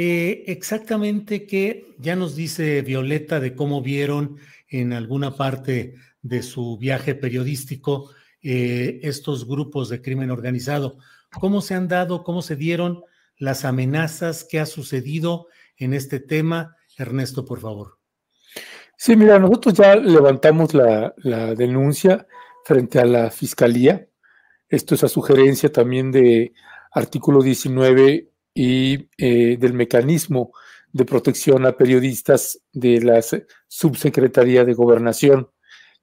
Eh, exactamente que ya nos dice Violeta de cómo vieron en alguna parte de su viaje periodístico eh, estos grupos de crimen organizado. ¿Cómo se han dado, cómo se dieron las amenazas, qué ha sucedido en este tema? Ernesto, por favor. Sí, mira, nosotros ya levantamos la, denuncia frente a la Fiscalía. Esto es a sugerencia también de artículo 19 y eh, del mecanismo de protección a periodistas de la Subsecretaría de Gobernación,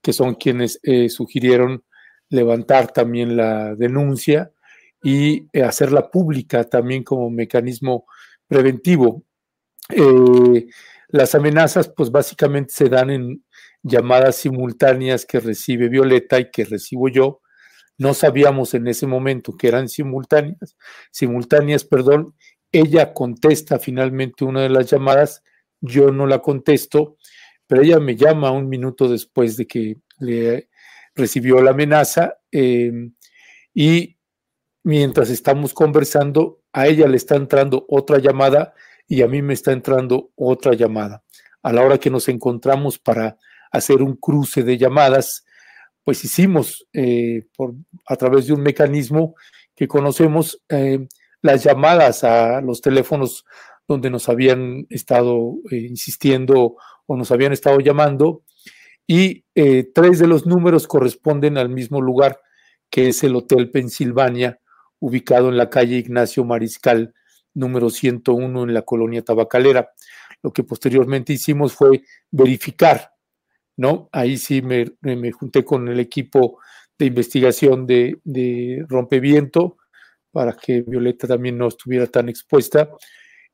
que son quienes eh, sugirieron levantar también la denuncia y eh, hacerla pública también como mecanismo preventivo. las amenazas, pues básicamente se dan en llamadas simultáneas que recibe Violeta y que recibo yo, no sabíamos en ese momento que eran simultáneas, simultáneas, perdón. Ella contesta finalmente una de las llamadas, yo no la contesto, pero ella me llama un minuto después de que le recibió la amenaza em, y mientras estamos conversando, a ella le está entrando otra llamada y a mí me está entrando otra llamada. A la hora que nos encontramos para hacer un cruce de llamadas, pues hicimos eh, por, a través de un mecanismo que conocemos eh, las llamadas a los teléfonos donde nos habían estado eh, insistiendo o nos habían estado llamando y tres de los números corresponden al mismo lugar que es el Hotel Pensilvania ubicado en la calle Ignacio Mariscal número 101 en la colonia tabacalera. Lo que posteriormente hicimos fue verificar ¿no? Ahí sí me, junté con el equipo de investigación de, Rompeviento para que Violeta también no estuviera tan expuesta.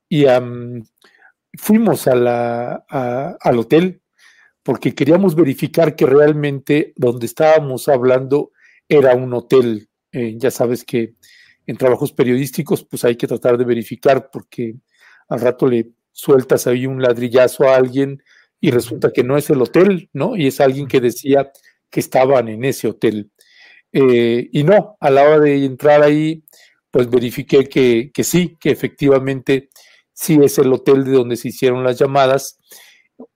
Y fuimos a la, al hotel porque queríamos verificar que realmente donde estábamos hablando era un hotel. Eh, ya sabes que en trabajos periodísticos pues hay que tratar de verificar porque al rato le sueltas ahí un ladrillazo a alguien y resulta que no es el hotel, ¿no? Y es alguien que decía que estaban en ese hotel. Eh, y no, a la hora de entrar ahí, pues verifiqué que, sí, que efectivamente sí es el hotel de donde se hicieron las llamadas,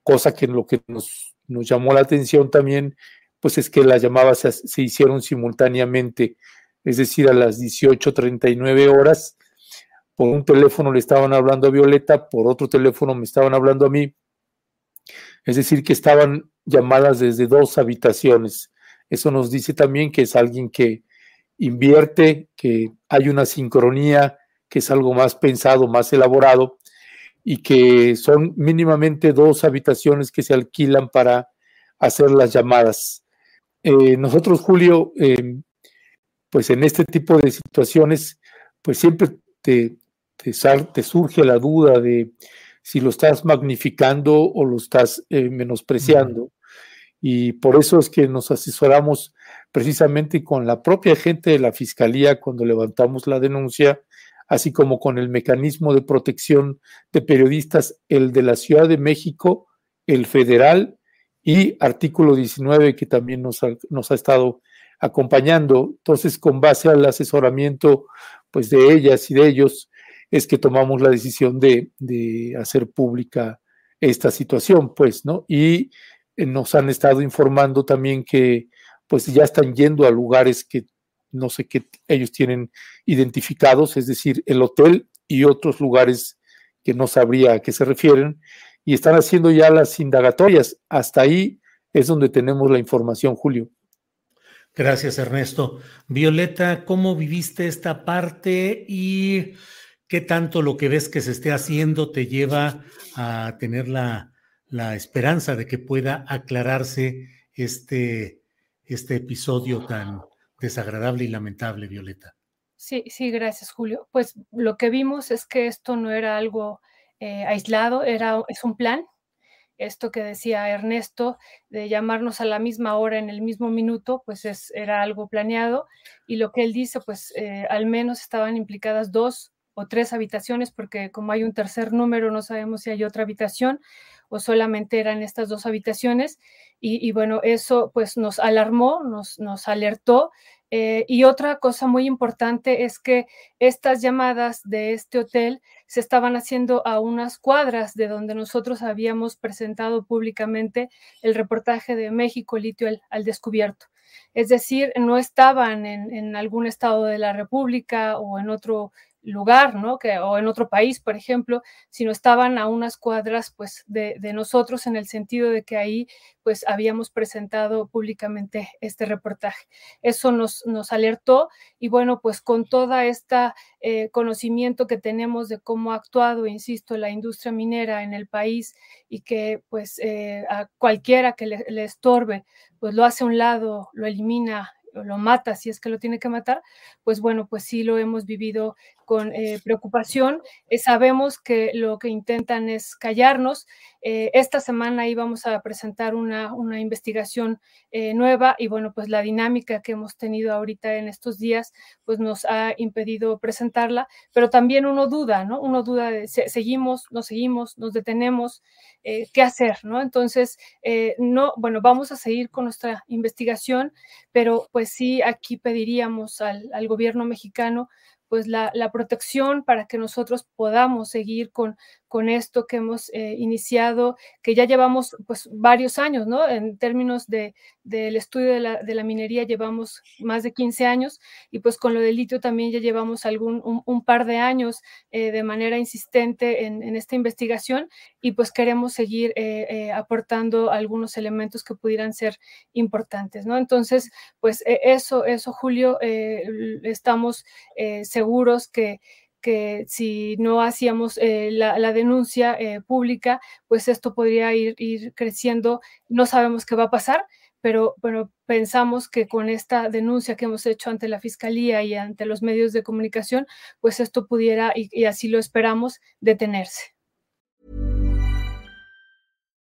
cosa que lo que nos, llamó la atención también, pues es que las llamadas se, se hicieron simultáneamente, es decir, a las 18.39 horas, por un teléfono le estaban hablando a Violeta, por otro teléfono me estaban hablando a mí, es decir, que estaban llamadas desde dos habitaciones. Eso nos dice también que es alguien que invierte, que hay una sincronía, que es algo más pensado, más elaborado y que son mínimamente dos habitaciones que se alquilan para hacer las llamadas. Eh, nosotros, Julio, em, pues en este tipo de situaciones, pues siempre te, te surge la duda de si lo estás magnificando o lo estás eh, menospreciando. Y por eso es que nos asesoramos precisamente con la propia gente de la Fiscalía cuando levantamos la denuncia, así como con el mecanismo de protección de periodistas, el de la Ciudad de México, el federal y artículo 19 que también nos ha, nos ha estado acompañando. Entonces, con base al asesoramiento pues de ellas y de ellos, es que tomamos la decisión de, de hacer pública esta situación, pues, ¿no? Y eh, nos han estado informando también que pues ya están yendo a lugares que no sé qué ellos tienen identificados, es decir, el hotel y otros lugares que no sabría a qué se refieren, y están haciendo ya las indagatorias. Hasta ahí es donde tenemos la información, Julio. Gracias, Ernesto. Violeta, ¿cómo viviste esta parte y qué tanto lo que ves que se esté haciendo te lleva a tener la, esperanza de que pueda aclararse este, este episodio tan desagradable y lamentable, Violeta. Sí, sí, gracias, Julio. Pues lo que vimos es que esto no era algo eh, aislado, era, es un plan. Esto que decía Ernesto, de llamarnos a la misma hora en el mismo minuto, pues es, era algo planeado. Y lo que él dice, pues eh, al menos estaban implicadas dos o tres habitaciones, porque como hay un tercer número, no sabemos si hay otra habitación o solamente eran estas dos habitaciones. Y, bueno, eso pues nos alarmó, nos, nos alertó. Eh, y otra cosa muy importante es que estas llamadas de este hotel se estaban haciendo a unas cuadras de donde nosotros habíamos presentado públicamente el reportaje de México Litio al, descubierto. Es decir, no estaban en, en, algún estado de la República o en otro lugar, ¿no? Que, o en otro país, por ejemplo, sino estaban a unas cuadras, pues, de, nosotros en el sentido de que ahí, pues, habíamos presentado públicamente este reportaje. Eso nos, nos alertó y bueno, pues, con toda esta eh, conocimiento que tenemos de cómo ha actuado, insisto, la industria minera en el país y que, pues, eh, a cualquiera que le, le estorbe, pues, lo hace a un lado, lo elimina lo mata si es que lo tiene que matar, pues bueno, pues sí lo hemos vivido con eh, preocupación. Eh, sabemos que lo que intentan es callarnos. Eh, esta semana íbamos a presentar una, una investigación nueva y bueno, pues la dinámica que hemos tenido ahorita en estos días, pues nos ha impedido presentarla, pero también uno duda, ¿no? Uno duda de seguimos, no seguimos, nos detenemos, qué hacer, ¿no? Entonces, no, bueno, vamos a seguir con nuestra investigación, pero pues sí, aquí pediríamos al, al gobierno mexicano pues la, la, protección para que nosotros podamos seguir con, con esto que hemos eh, iniciado, que ya llevamos pues varios años, ¿no? En términos de, del estudio de la, de la, minería llevamos más de 15 años y pues con lo del litio también ya llevamos algún, un, par de años eh, de manera insistente en, en, esta investigación y pues queremos seguir eh, aportando algunos elementos que pudieran ser importantes, ¿no? Entonces, pues eso, eso, Julio, estamos seguros que que si no hacíamos eh, la, denuncia eh, pública, pues esto podría ir, creciendo. No sabemos qué va a pasar, pero, pero pensamos que con esta denuncia que hemos hecho ante la Fiscalía y ante los medios de comunicación, pues esto pudiera, y así lo esperamos, detenerse.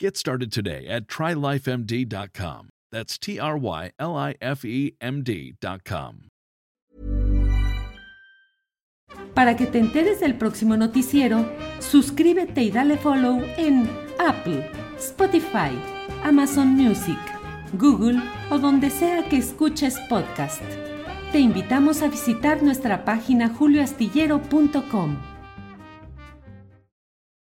Get started today at trylifemd.com. That's T R Y L I F E M D.com. Para que te enteres del próximo noticiero, suscríbete y dale follow en Apple, Spotify, Amazon Music, Google o donde sea que escuches podcast. Te invitamos a visitar nuestra página julioastillero.com.